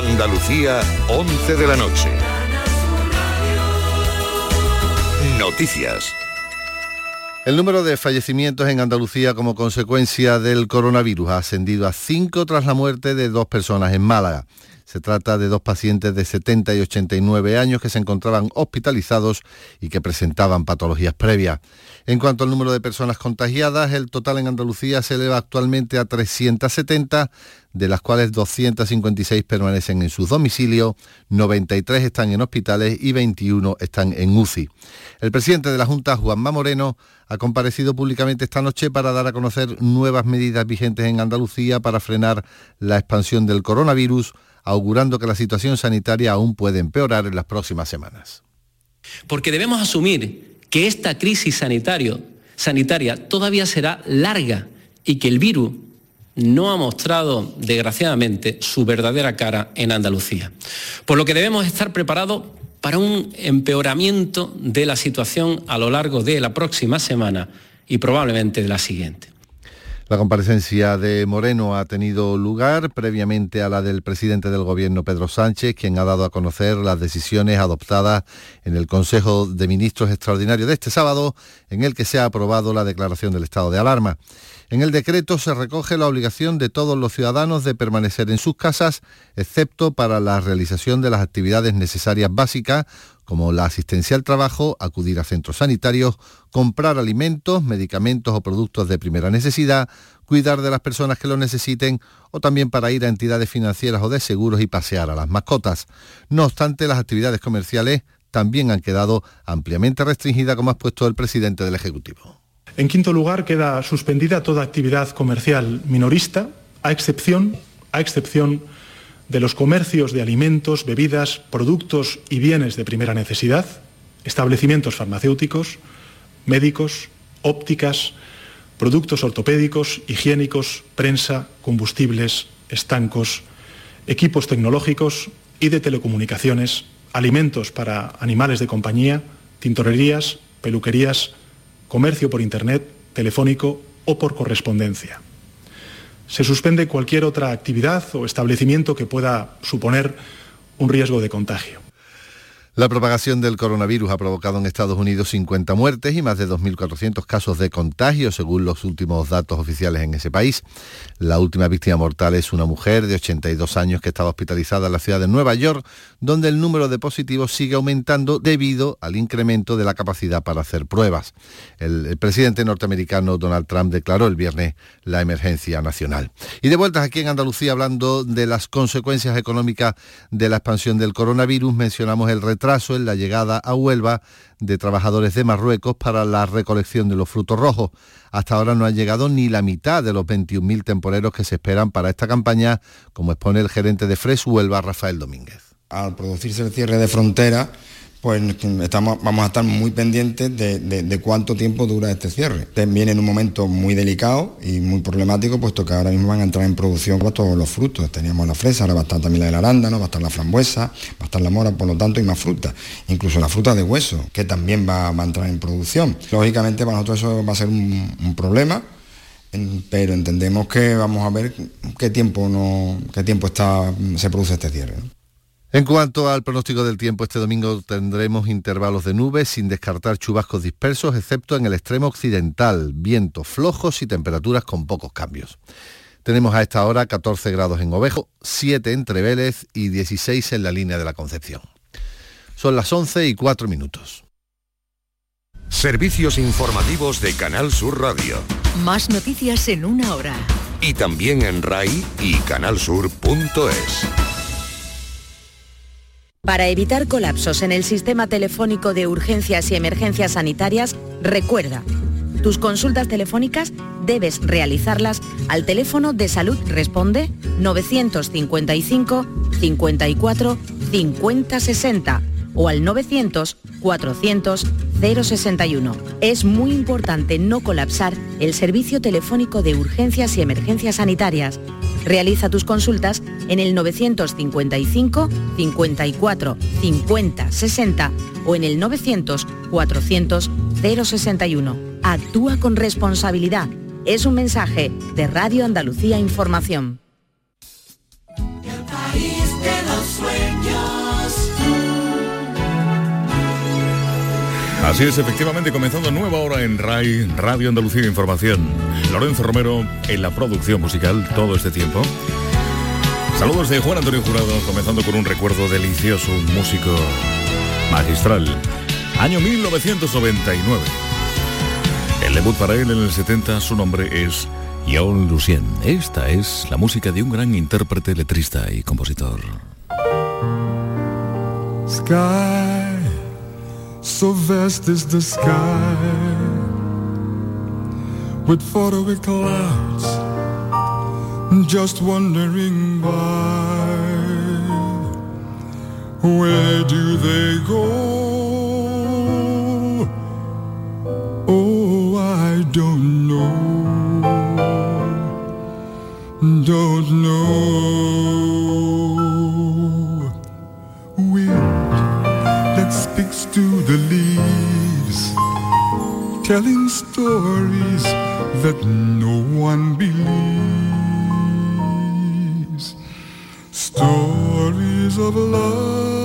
Andalucía, 11 de la noche. Noticias. El número de fallecimientos en Andalucía como consecuencia del coronavirus ha ascendido a 5 tras la muerte de dos personas en Málaga. Se trata de dos pacientes de 70 y 89 años que se encontraban hospitalizados y que presentaban patologías previas. En cuanto al número de personas contagiadas, el total en Andalucía se eleva actualmente a 370, de las cuales 256 permanecen en sus domicilios, 93 están en hospitales y 21 están en UCI. El presidente de la Junta, Juanma Moreno, ha comparecido públicamente esta noche para dar a conocer nuevas medidas vigentes en Andalucía para frenar la expansión del coronavirus augurando que la situación sanitaria aún puede empeorar en las próximas semanas. Porque debemos asumir que esta crisis sanitaria todavía será larga y que el virus no ha mostrado, desgraciadamente, su verdadera cara en Andalucía. Por lo que debemos estar preparados para un empeoramiento de la situación a lo largo de la próxima semana y probablemente de la siguiente. La comparecencia de Moreno ha tenido lugar previamente a la del presidente del Gobierno, Pedro Sánchez, quien ha dado a conocer las decisiones adoptadas en el Consejo de Ministros Extraordinario de este sábado, en el que se ha aprobado la declaración del estado de alarma. En el decreto se recoge la obligación de todos los ciudadanos de permanecer en sus casas, excepto para la realización de las actividades necesarias básicas, como la asistencia al trabajo, acudir a centros sanitarios, comprar alimentos, medicamentos o productos de primera necesidad, cuidar de las personas que lo necesiten o también para ir a entidades financieras o de seguros y pasear a las mascotas. No obstante, las actividades comerciales también han quedado ampliamente restringidas, como ha expuesto el presidente del Ejecutivo. En quinto lugar, queda suspendida toda actividad comercial minorista, a excepción, a excepción de los comercios de alimentos, bebidas, productos y bienes de primera necesidad, establecimientos farmacéuticos, médicos, ópticas, productos ortopédicos, higiénicos, prensa, combustibles, estancos, equipos tecnológicos y de telecomunicaciones, alimentos para animales de compañía, tintorerías, peluquerías, comercio por Internet, telefónico o por correspondencia. Se suspende cualquier otra actividad o establecimiento que pueda suponer un riesgo de contagio. La propagación del coronavirus ha provocado en Estados Unidos 50 muertes y más de 2.400 casos de contagio, según los últimos datos oficiales en ese país. La última víctima mortal es una mujer de 82 años que estaba hospitalizada en la ciudad de Nueva York, donde el número de positivos sigue aumentando debido al incremento de la capacidad para hacer pruebas. El, presidente norteamericano Donald Trump declaró el viernes la emergencia nacional. Y de vueltas aquí en Andalucía, hablando de las consecuencias económicas de la expansión del coronavirus, mencionamos el retraso en la llegada a Huelva de trabajadores de Marruecos para la recolección de los frutos rojos. Hasta ahora no han llegado ni la mitad de los 21.000 temporeros que se esperan para esta campaña, como expone el gerente de Fres Huelva, Rafael Domínguez. Al producirse el cierre de frontera, pues estamos, vamos a estar muy pendientes de, cuánto tiempo dura este cierre. Viene en un momento muy delicado y muy problemático, puesto que ahora mismo van a entrar en producción todos los frutos. Teníamos la fresa, ahora va a estar también la del arándano, va a estar la frambuesa, va a estar la mora, por lo tanto, y más fruta. Incluso la fruta de hueso, que también va, a entrar en producción. Lógicamente para nosotros eso va a ser un, problema, pero entendemos que vamos a ver qué tiempo, no, qué tiempo está, se produce este cierre. En cuanto al pronóstico del tiempo, este domingo tendremos intervalos de nubes sin descartar chubascos dispersos, excepto en el extremo occidental, vientos flojos y temperaturas con pocos cambios. Tenemos a esta hora 14 grados en Ovejo, 7 entre Vélez y 16 en la línea de la Concepción. Son las 11 y 4 minutos. Servicios informativos de Canal Sur Radio. Más noticias en una hora. Y también en RAI y canalsur.es. Para evitar colapsos en el sistema telefónico de urgencias y emergencias sanitarias, recuerda, tus consultas telefónicas debes realizarlas al teléfono de salud responde 955 54 50 60 o al 900 400 061. Es muy importante no colapsar el servicio telefónico de urgencias y emergencias sanitarias. Realiza tus consultas en el 955 54 50 60 o en el 900 400 061. Actúa con responsabilidad. Es un mensaje de Radio Andalucía Información. Así es, efectivamente, comenzando nueva hora en RAI, Radio Andalucía Información. Lorenzo Romero en la producción musical todo este tiempo. Saludos de Juan Antonio Jurado, comenzando con un recuerdo delicioso, un músico magistral. Año 1999. El debut para él en el 70, su nombre es John Lucien. Esta es la música de un gran intérprete, letrista y compositor. Sky, so vast is the sky, with faraway clouds, just wandering by. Where do they go? Oh, I don't know. Don't know. Telling stories that no one believes. Stories of love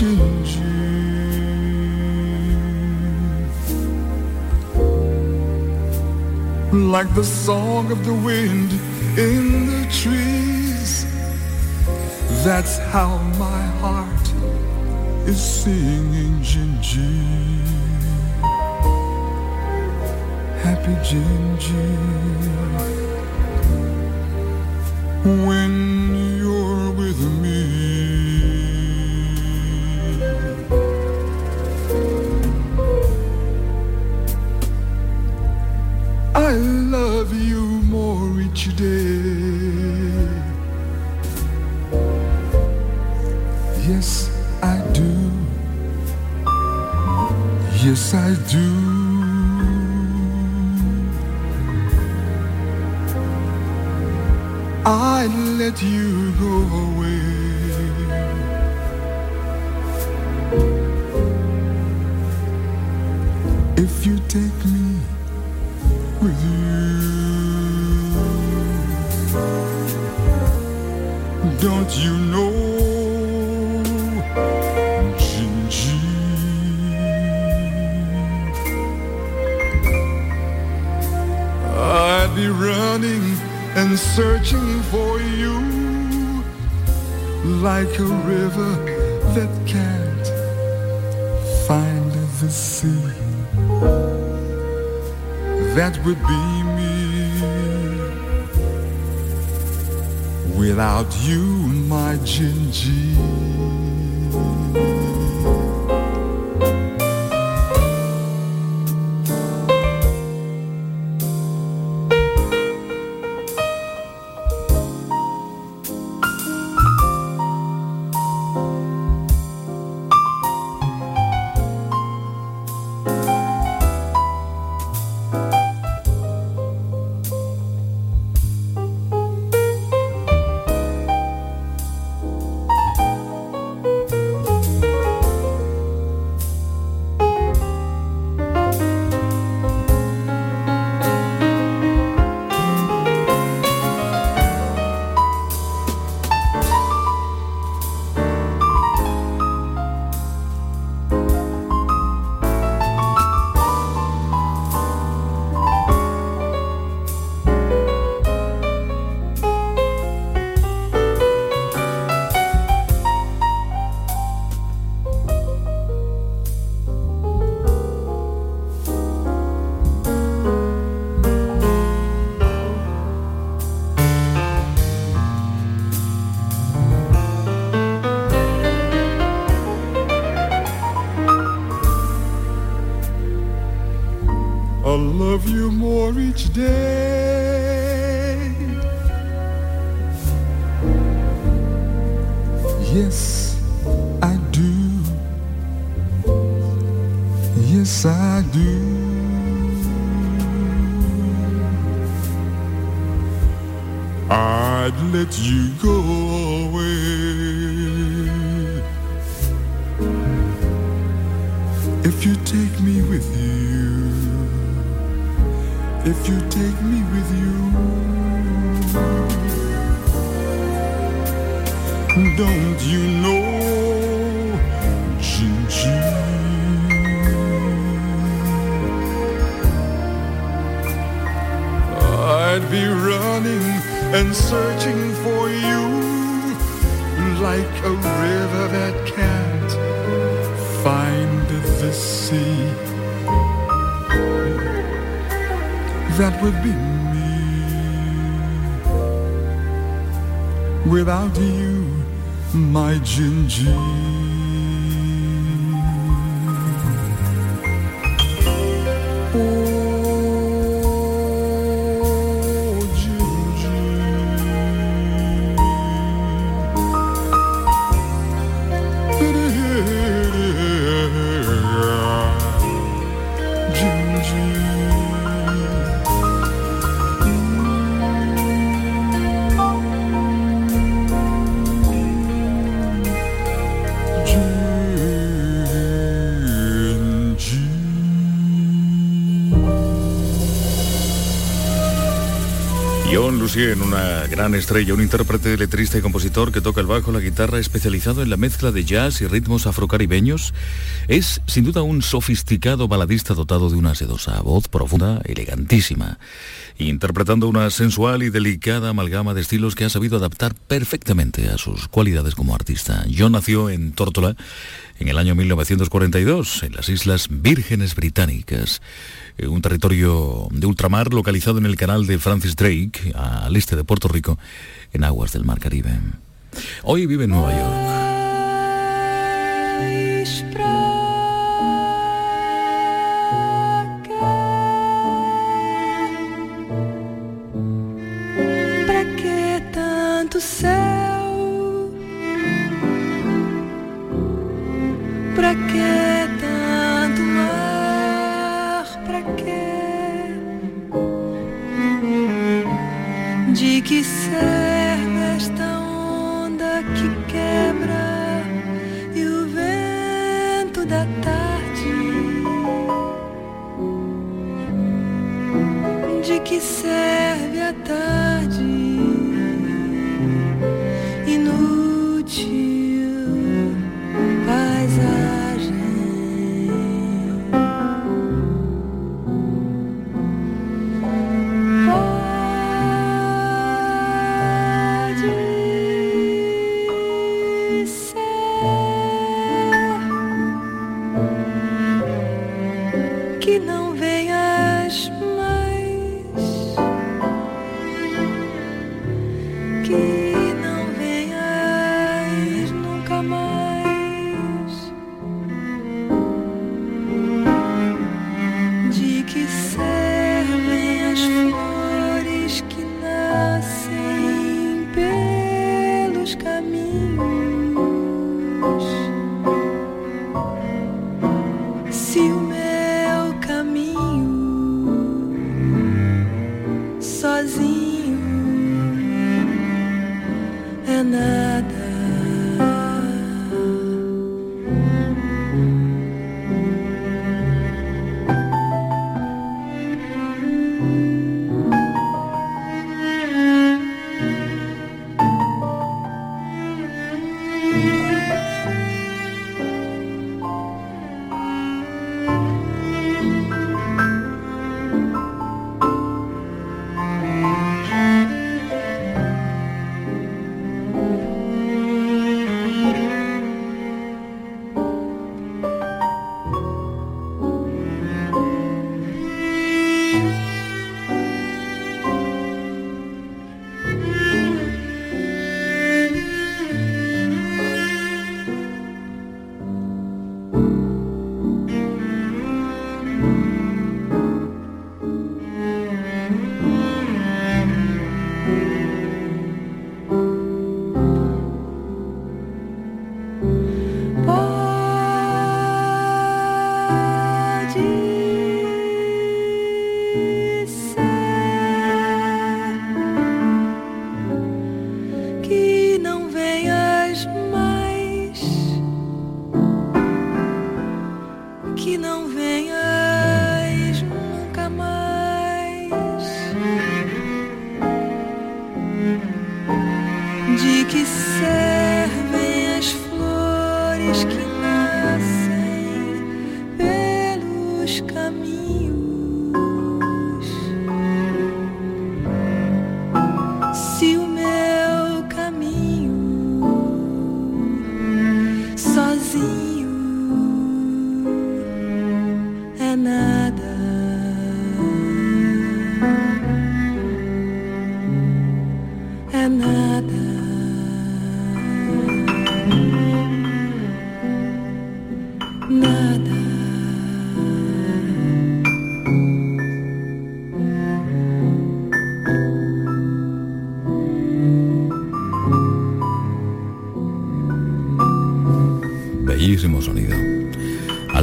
Like the song of the wind in the trees. That's how my heart is singing Gingy. Happy Gingy. When you're with me. Each. Yes, I do. Yes, I do. I let you go away. If you take me You know, Gingy? I'd be running and searching for you like a river that can't find the sea that would be without you, my Gingy. Let you go away if you take me with you. If you take me with you. Don't you know? I'd be running and searching for you like a river that can't find the sea. That would be me without you, my Gingy. Lucien, una gran estrella, un intérprete, letrista y compositor que toca el bajo, la guitarra, especializado en la mezcla de jazz y ritmos afrocaribeños, es sin duda un sofisticado baladista dotado de una sedosa voz profunda, elegantísima, interpretando una sensual y delicada amalgama de estilos que ha sabido adaptar perfectamente a sus cualidades como artista. John nació en Tórtola en el año 1942, en las Islas Vírgenes Británicas, eh, un territorio de ultramar localizado en el canal de Francis Drake, al este de Puerto Rico, en aguas del Mar Caribe. Hoy vive en Nueva York.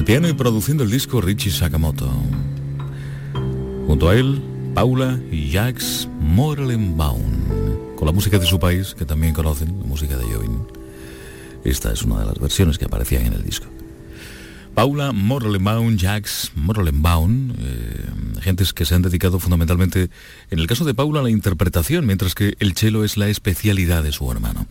Piano y produciendo el disco Richie Sakamoto. Junto a él, Paula y Jax Morelenbaum. Con la música de su país, que también conocen, la música de Jovin. Esta es una de las versiones que aparecían en el disco. Paula Morelenbaum, Jax Morelenbaum, eh, gentes que se han dedicado fundamentalmente, en el caso de Paula, a la interpretación, mientras que el cello es la especialidad de su hermano.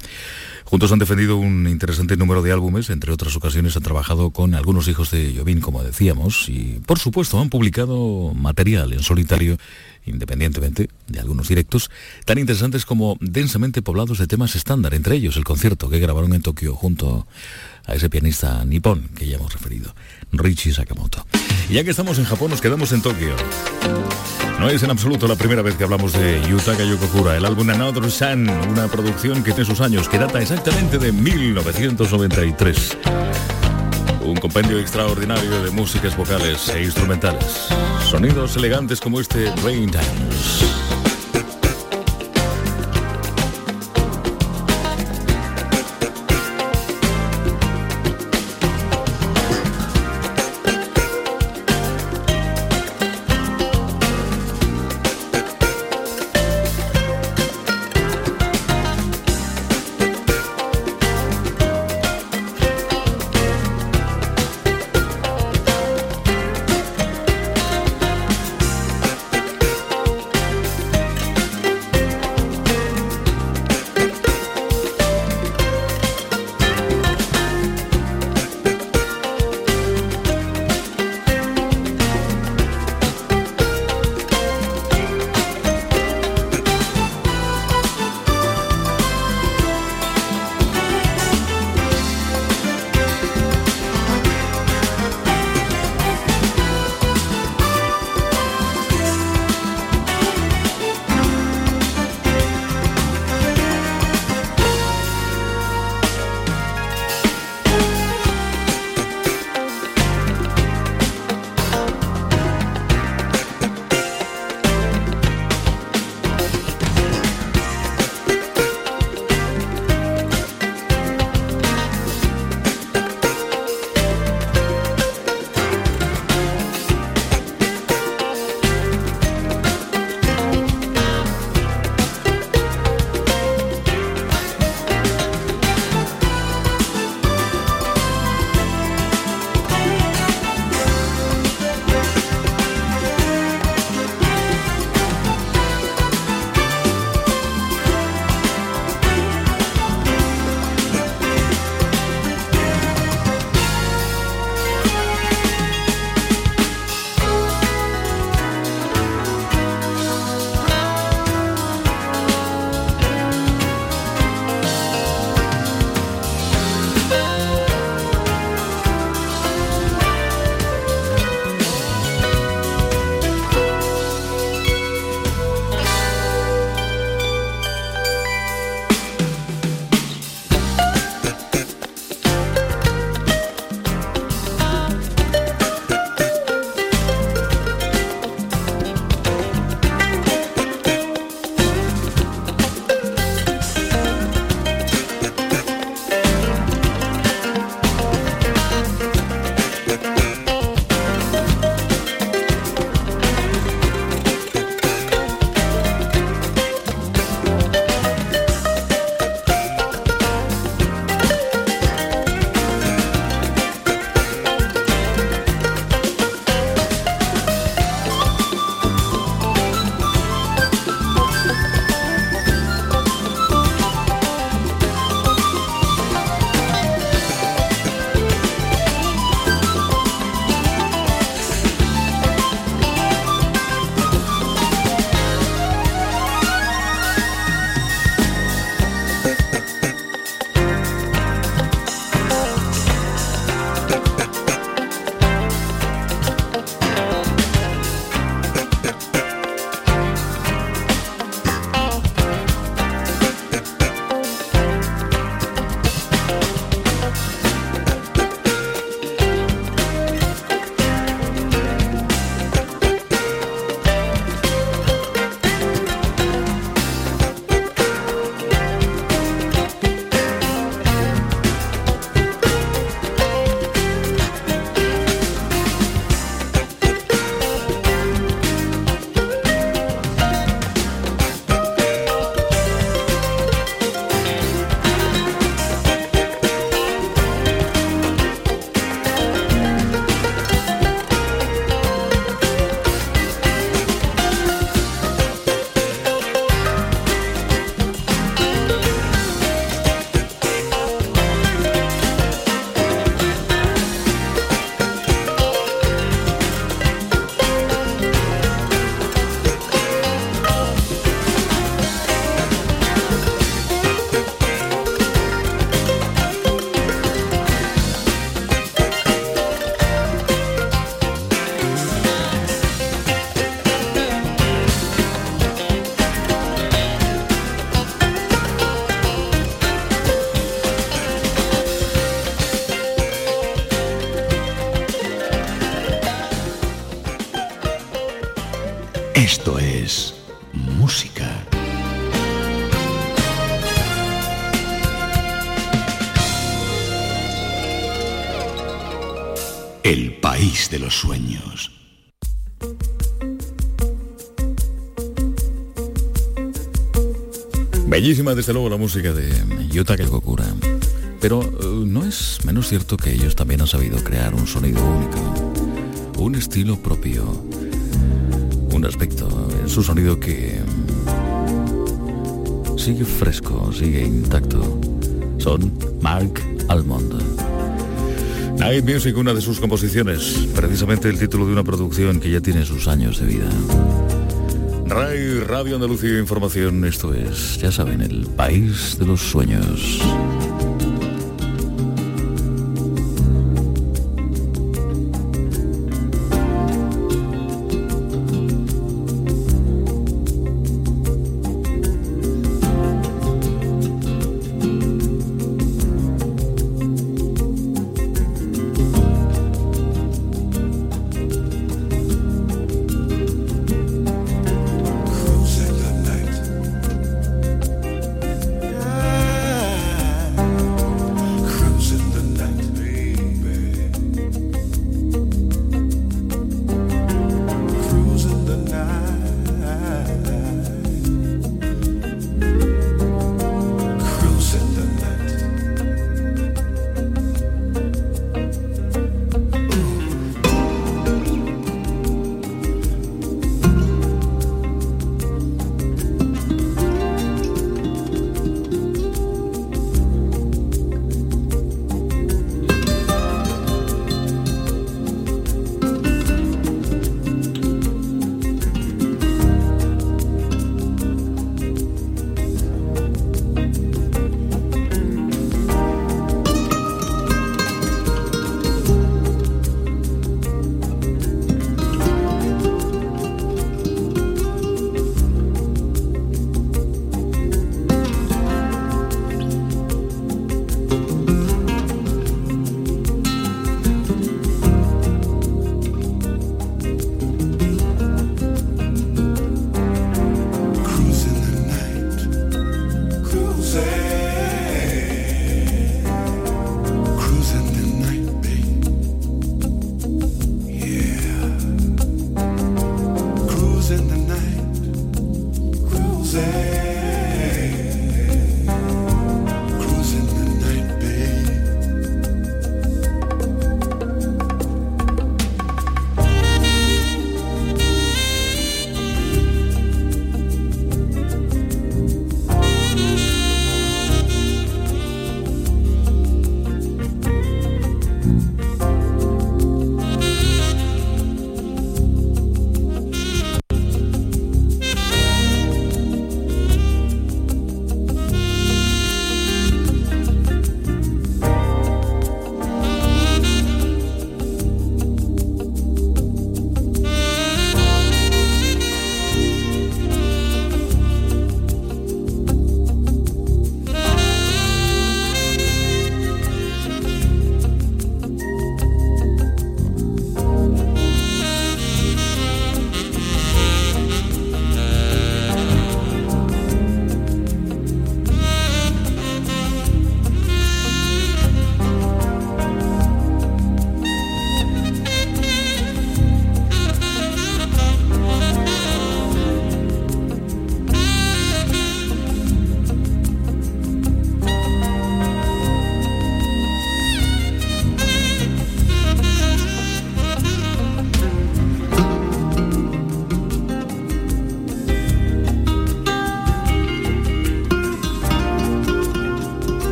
Juntos han defendido un interesante número de álbumes, entre otras ocasiones han trabajado con algunos hijos de Jovín, como decíamos, y por supuesto han publicado material en solitario, independientemente de algunos directos, tan interesantes como densamente poblados de temas estándar, entre ellos el concierto que grabaron en Tokio junto a ese pianista nipón que ya hemos referido, Richie Sakamoto. Y ya que estamos en Japón, nos quedamos en Tokio. No es en absoluto la primera vez que hablamos de Yutaka Yokokura, el álbum Another Sun, una producción que tiene sus años, que data exactamente de 1993. Un compendio extraordinario de músicas vocales e instrumentales. Sonidos elegantes como este Rain Times. Bellísima desde luego la música de Yuta Kokura. Pero eh, no es menos cierto que ellos también han sabido crear un sonido único, un estilo propio, un aspecto en su sonido que sigue fresco, sigue intacto. Son Mark Almond. Night Music, una de sus composiciones, precisamente el título de una producción que ya tiene sus años de vida. Radio Andalucía Información, esto es, ya saben, el país de los sueños.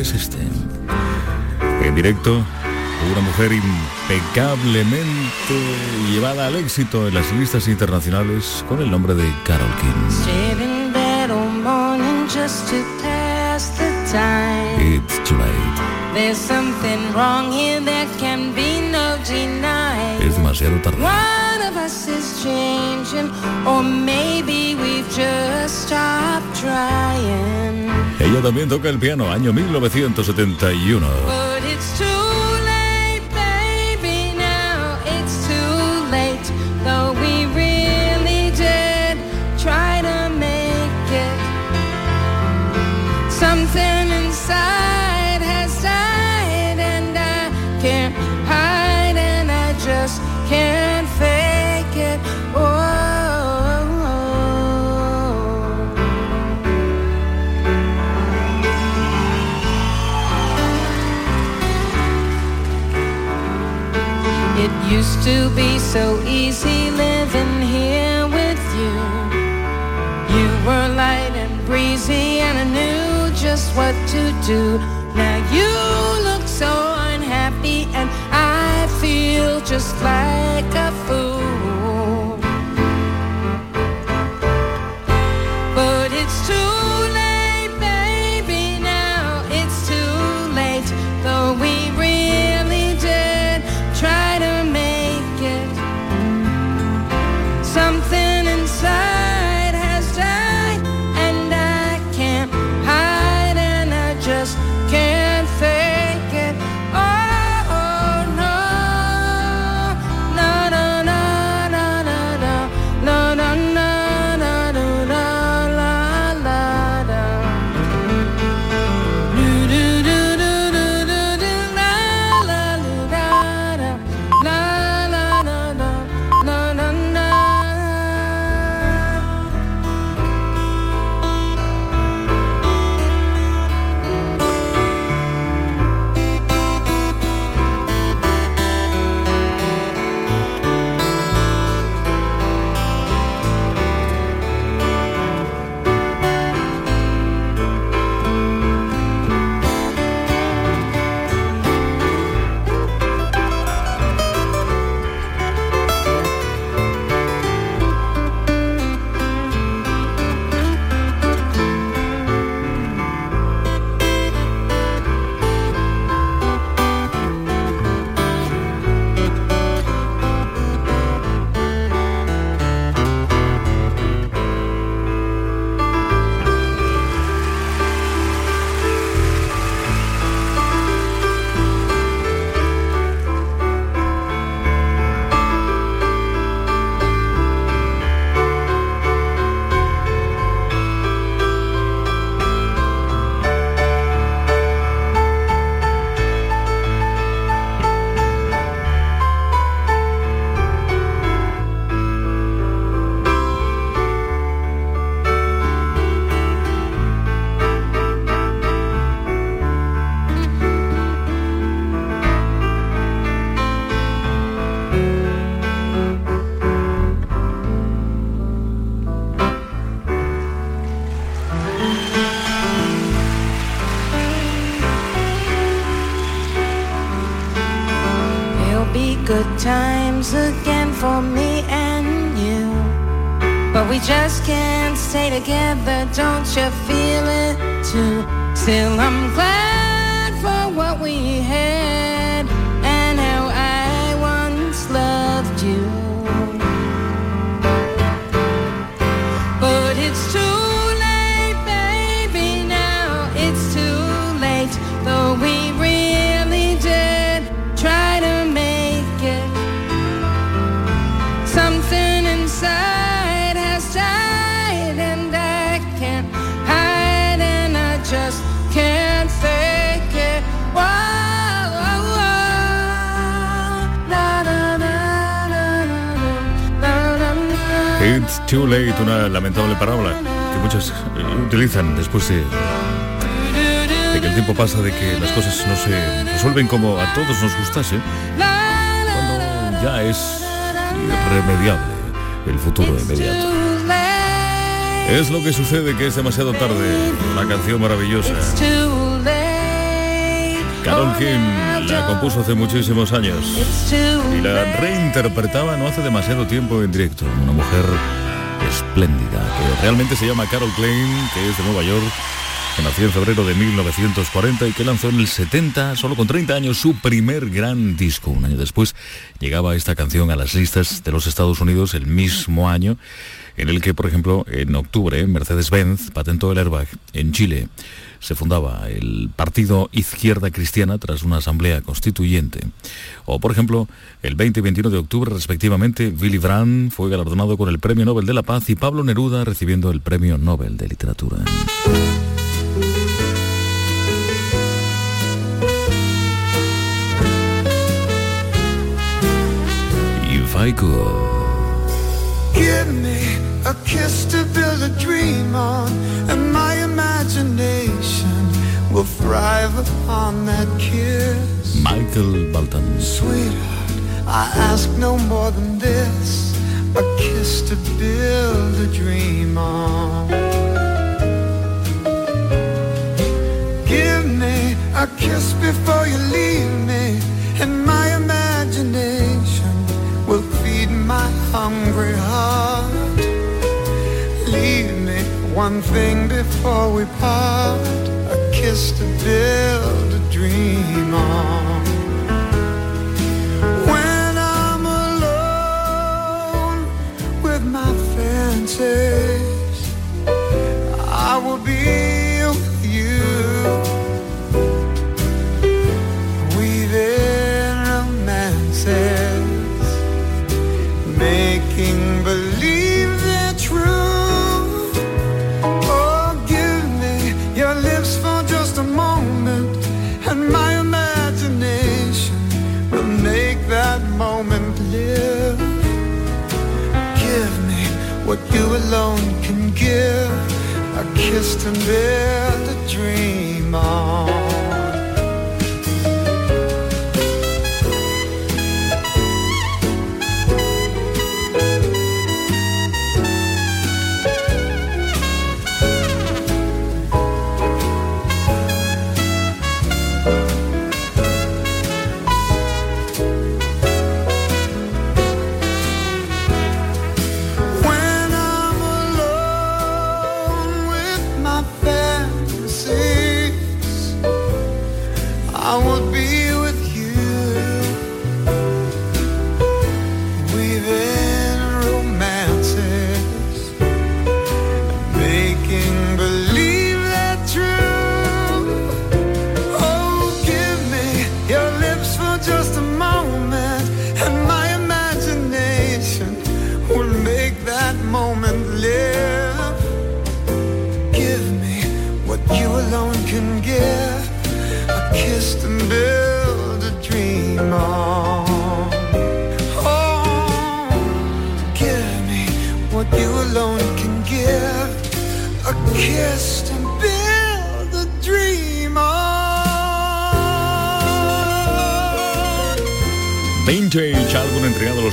Es este. En directo, una mujer impecablemente llevada al éxito en las listas internacionales con el nombre de Carol King. It's too late. Es demasiado tarde. One of us is changing, or maybe we've just stopped trying. Ella también toca el piano, año 1971. To be so easy living here with you. You were light and breezy, and I knew just what to do. Now you look so unhappy, and I feel just like a fool. your feeling too till I'm glad. Too late, una lamentable parábola que muchos eh, utilizan después de, que el tiempo pasa, de que las cosas no se resuelven como a todos nos gustase, cuando ya es irremediable el futuro inmediato. Es lo que sucede que es demasiado tarde. Una canción maravillosa. Carol King la compuso hace muchísimos años y la reinterpretaba no hace demasiado tiempo en directo. Una mujer espléndida que realmente se llama Carol Klein, que es de Nueva York que nació en febrero de 1940 y que lanzó en el 70, solo con 30 años, su primer gran disco. Un año después llegaba esta canción a las listas de los Estados Unidos el mismo año en el que, por ejemplo, en octubre Mercedes-Benz patentó el airbag en Chile. Se fundaba el Partido Izquierda Cristiana tras una asamblea constituyente. O, por ejemplo, el 20 y 21 de octubre, respectivamente, Willy Brandt fue galardonado con el Premio Nobel de la Paz y Pablo Neruda recibiendo el Premio Nobel de Literatura. Will thrive upon that kiss. Michael Bolton. Sweetheart, I ask no more than this a kiss to build a dream on. Give me a kiss before you leave me, and my imagination will feed my hungry heart. Leave me one thing before we part, kiss to build a dream on. When I'm alone with my fancies, I will be you alone can give, a kiss to build a dream on.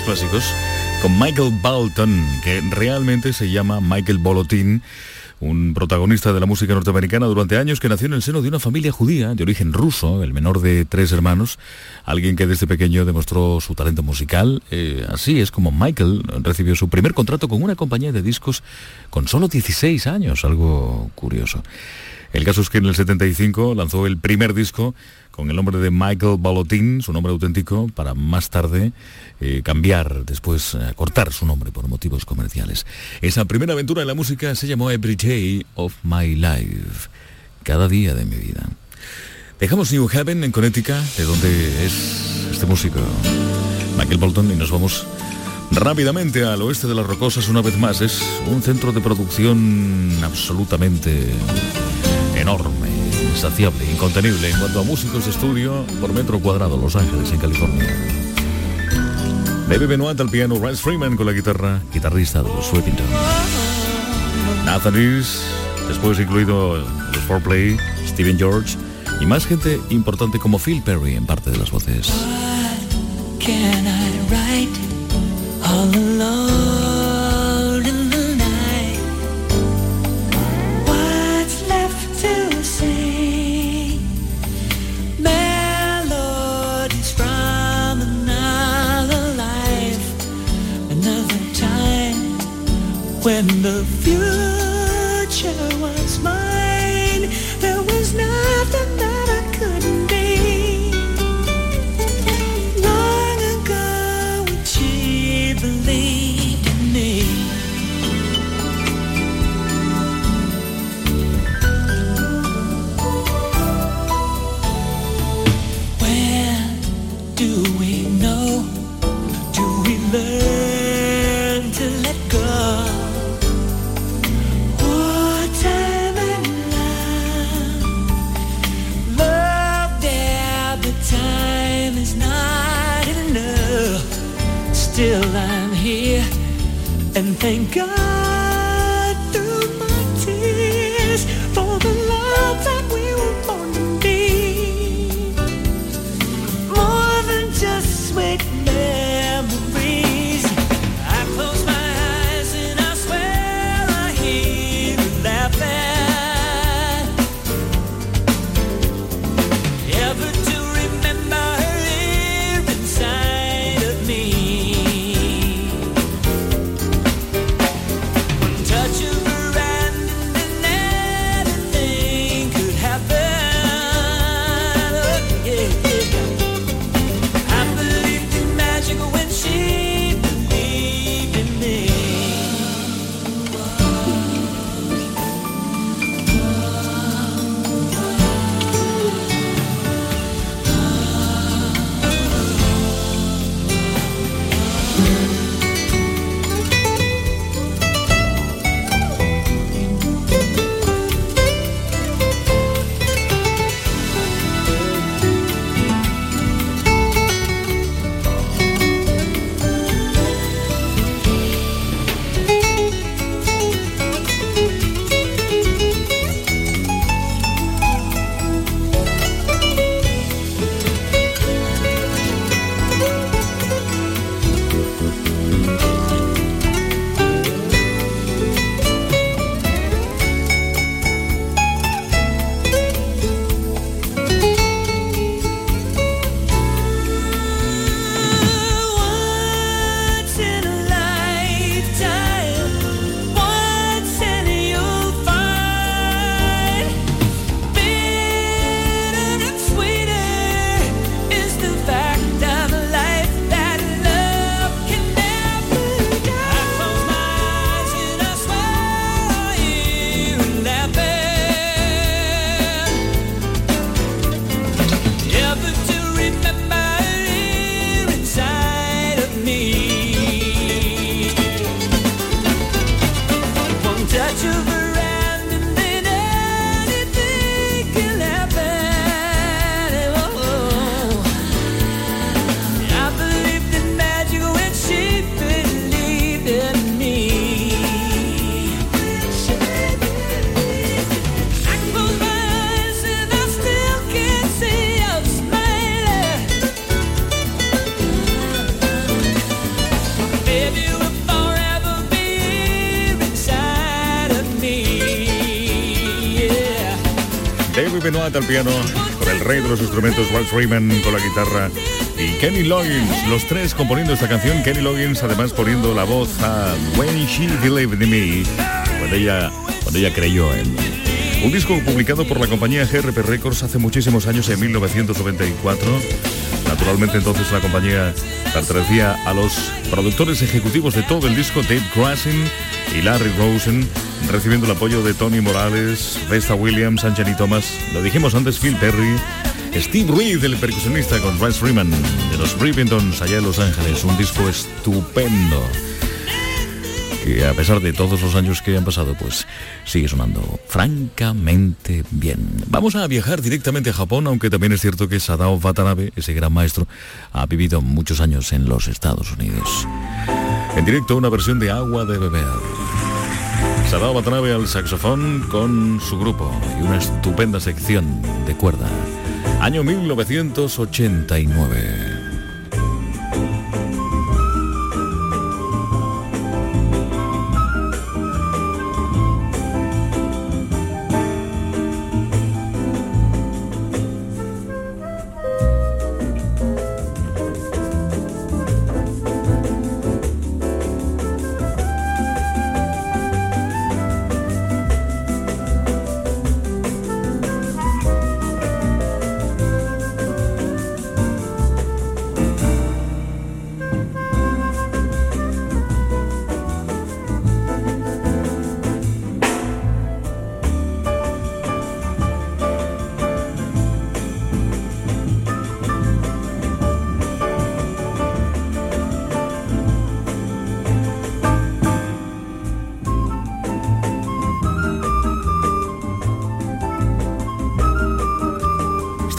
Clásicos, con Michael Bolton, que realmente se llama Michael Bolotin, un protagonista de la música norteamericana durante años que nació en el seno de una familia judía de origen ruso, el menor de tres hermanos, alguien que desde pequeño demostró su talento musical. Eh, así es como Michael recibió su primer contrato con una compañía de discos con solo 16 años, algo curioso. El caso es que en el 75 lanzó el primer disco con el nombre de Michael Balotin, su nombre auténtico, para más tarde eh, cambiar, después eh, cortar su nombre por motivos comerciales. Esa primera aventura en la música se llamó Every Day of My Life, cada día de mi vida. Dejamos New Haven en Connecticut, de donde es este músico, Michael Bolton, y nos vamos rápidamente al oeste de las Rocosas una vez más. Es un centro de producción absolutamente enorme, insaciable, incontenible en cuanto a músicos de estudio por metro cuadrado, Los Ángeles, en California. Baby Benoit al piano, Rice Freeman con la guitarra, guitarrista de los Sweatington. Nathan después incluido los Fourplay, Steven George y más gente importante como Phil Perry en parte de las voces. Time when the future thank God Al piano, con el rey de los instrumentos, Walt Freeman con la guitarra y Kenny Loggins, los tres componiendo esta canción. Kenny Loggins además poniendo la voz a When She Believed in Me, cuando ella, cuando ella creyó en. Un disco publicado por la compañía GRP Records hace muchísimos años, en 1994. Naturalmente entonces la compañía pertenecía a los productores ejecutivos de todo el disco, Dave Grassin y Larry Rosen, recibiendo el apoyo de Tony Morales, Vesta Williams, Anthony Thomas, lo dijimos antes, Phil Perry, Steve Reed, el percusionista con Rice Freeman, de los Rivingtons allá en Los Ángeles, un disco estupendo que a pesar de todos los años que han pasado, pues sigue sonando francamente bien. Vamos a viajar directamente a Japón, aunque también es cierto que Sadao Watanabe, ese gran maestro, ha vivido muchos años en los Estados Unidos. En directo una versión de Agua de Beber. Sadao Watanabe al saxofón con su grupo y una estupenda sección de cuerda. Año 1989.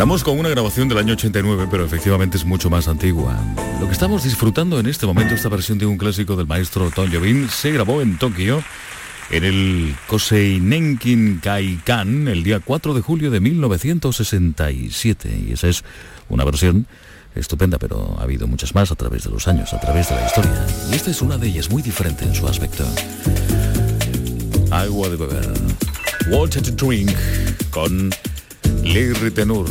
Estamos con una grabación del año 89, pero efectivamente es mucho más antigua. Lo que estamos disfrutando en este momento, esta versión de un clásico del maestro Tom Jobim, se grabó en Tokio en el Kosei Nenkin Kaikan el día 4 de julio de 1967. Y esa es una versión estupenda, pero ha habido muchas más a través de los años, a través de la historia. Y esta es una de ellas muy diferente en su aspecto. Agua de beber. Water to drink con Larry Tenur.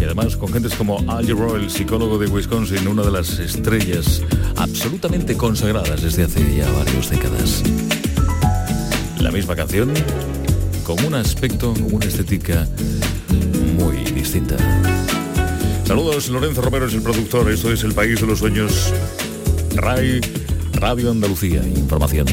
Y además con gentes como Al el psicólogo de Wisconsin, una de las estrellas absolutamente consagradas desde hace ya varias décadas. La misma canción con un aspecto, con una estética muy distinta. Saludos, Lorenzo Romero es el productor, esto es El País de los Sueños, RAI, Radio Andalucía, información.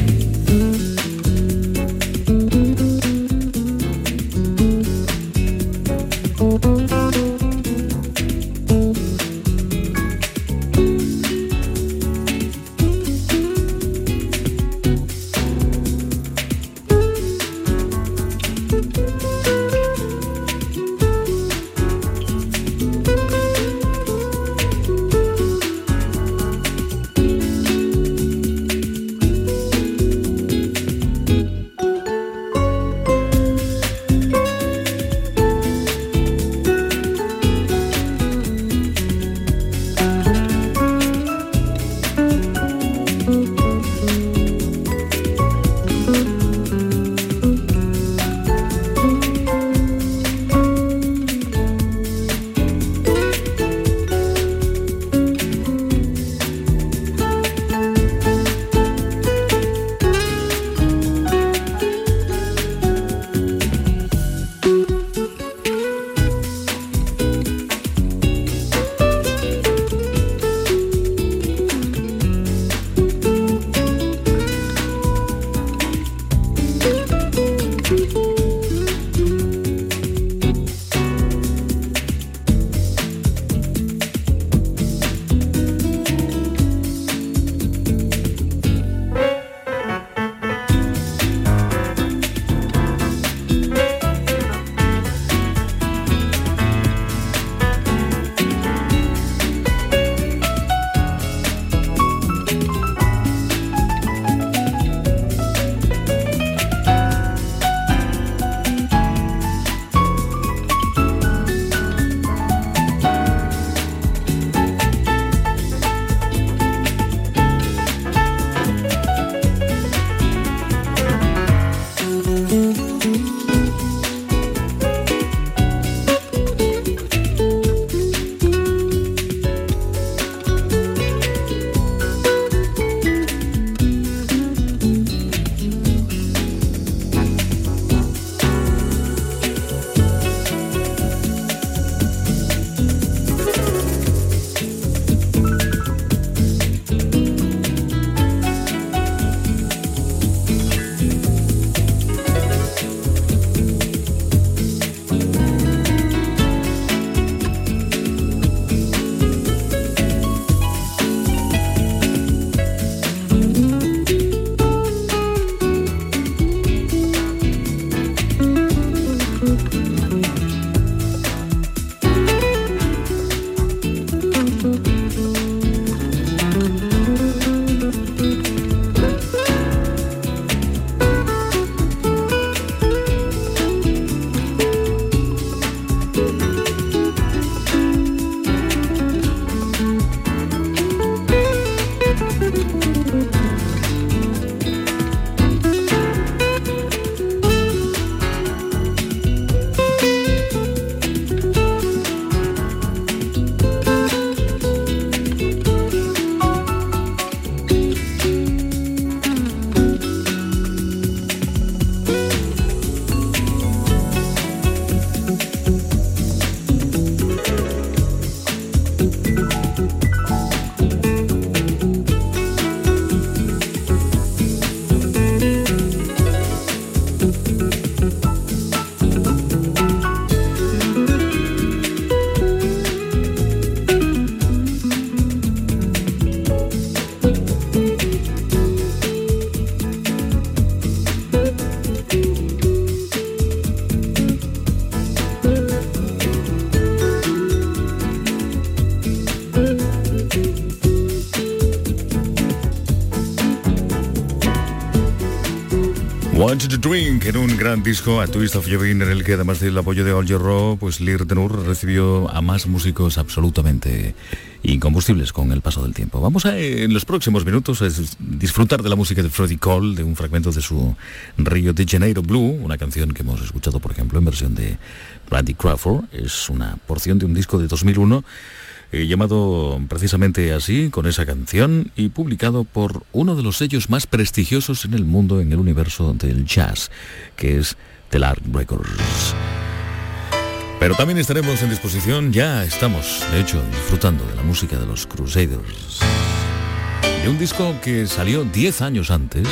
Want to Drink en un gran disco, A Twist of Jovin, en el que además del apoyo de All Raw, pues Lir Tenur recibió a más músicos absolutamente incombustibles con el paso del tiempo. Vamos a, en los próximos minutos, a dis- disfrutar de la música de Freddie Cole, de un fragmento de su Rio de Janeiro Blue, una canción que hemos escuchado, por ejemplo, en versión de Randy Crawford. Es una porción de un disco de 2001 eh, llamado precisamente así, con esa canción, y publicado por uno de los sellos más prestigiosos en el mundo, en el universo del jazz, que es Telar Records. Pero también estaremos en disposición, ya estamos, de hecho, disfrutando de la música de los Crusaders. De un disco que salió 10 años antes,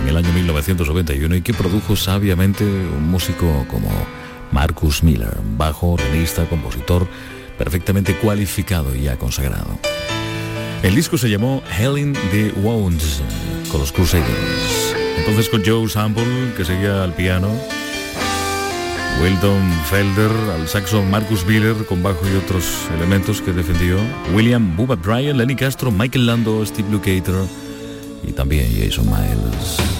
en el año 1991, y que produjo sabiamente un músico como Marcus Miller, bajo, organista, compositor, perfectamente cualificado y ya consagrado. El disco se llamó Helen the Wounds, con los Crusaders. Entonces con Joe Sample, que seguía al piano, Wilton Felder al saxo, Marcus Miller con bajo y otros elementos que defendió, William Bubba Bryan, Lenny Castro, Michael Lando, Steve Lukather y también Jason Miles.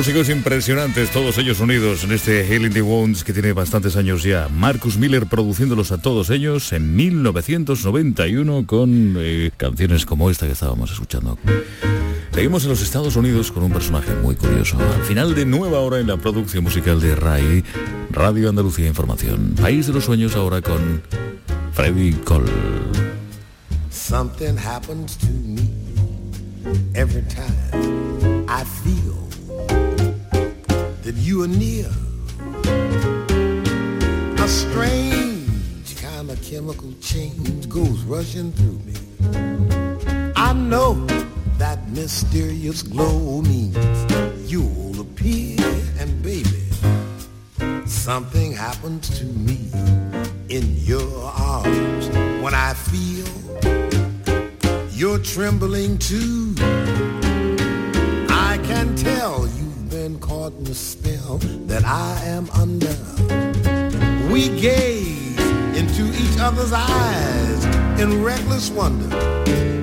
Músicos impresionantes, todos ellos unidos en este Healing the Wounds que tiene bastantes años ya. Marcus Miller produciéndolos a todos ellos en 1991 con eh, canciones como esta que estábamos escuchando. Seguimos en los Estados Unidos con un personaje muy curioso. Al final de nueva hora en la producción musical de RAI, Radio Andalucía Información. País de los Sueños ahora con Freddy Cole. That you are near. A strange kind of chemical change goes rushing through me. I know that mysterious glow means you'll appear and baby, something happens to me in your arms when I feel you're trembling too. I can tell you've been caught in the spell that I am under. We gaze into each other's eyes in reckless wonder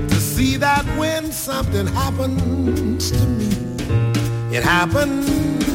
to see that when something happens to me, it happens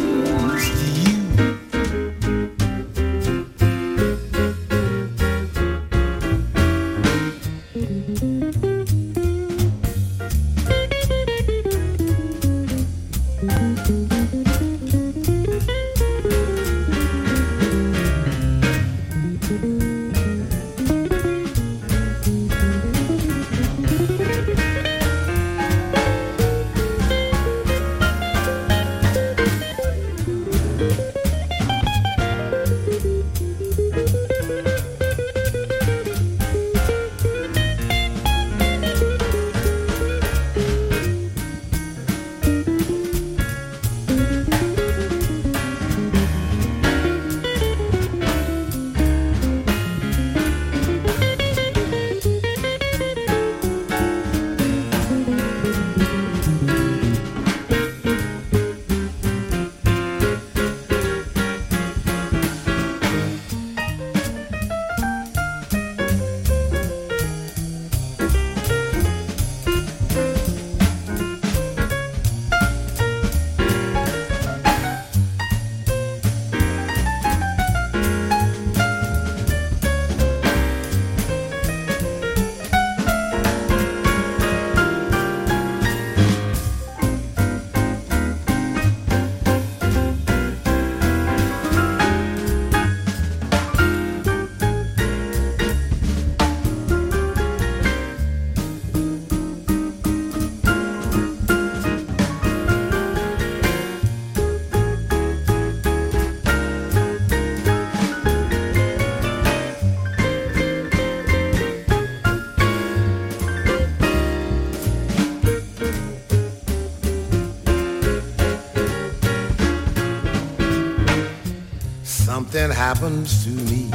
Something happens to me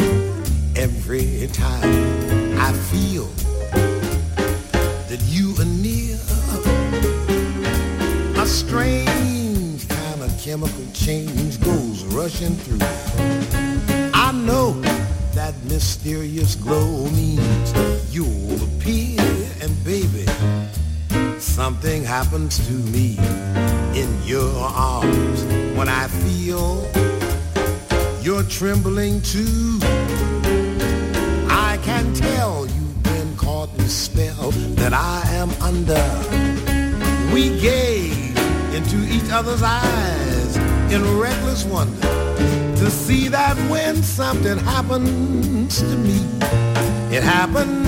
every time I feel that you are near. A strange kind of chemical change goes rushing through. I know that mysterious glow means you'll appear and baby, something happens to me in your arms when I feel you're trembling too. I can tell you've been caught in a spell that I am under. We gaze into each other's eyes in reckless wonder to see that when something happens to me, it happens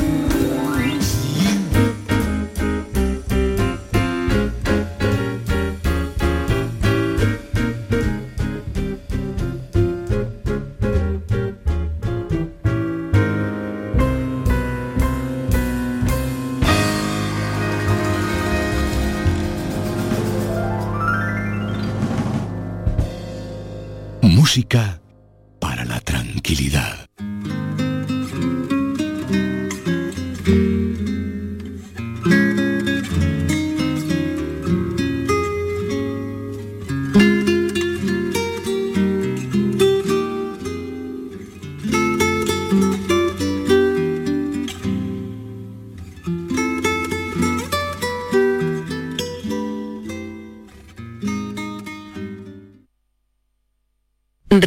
Música para la tranquilidad.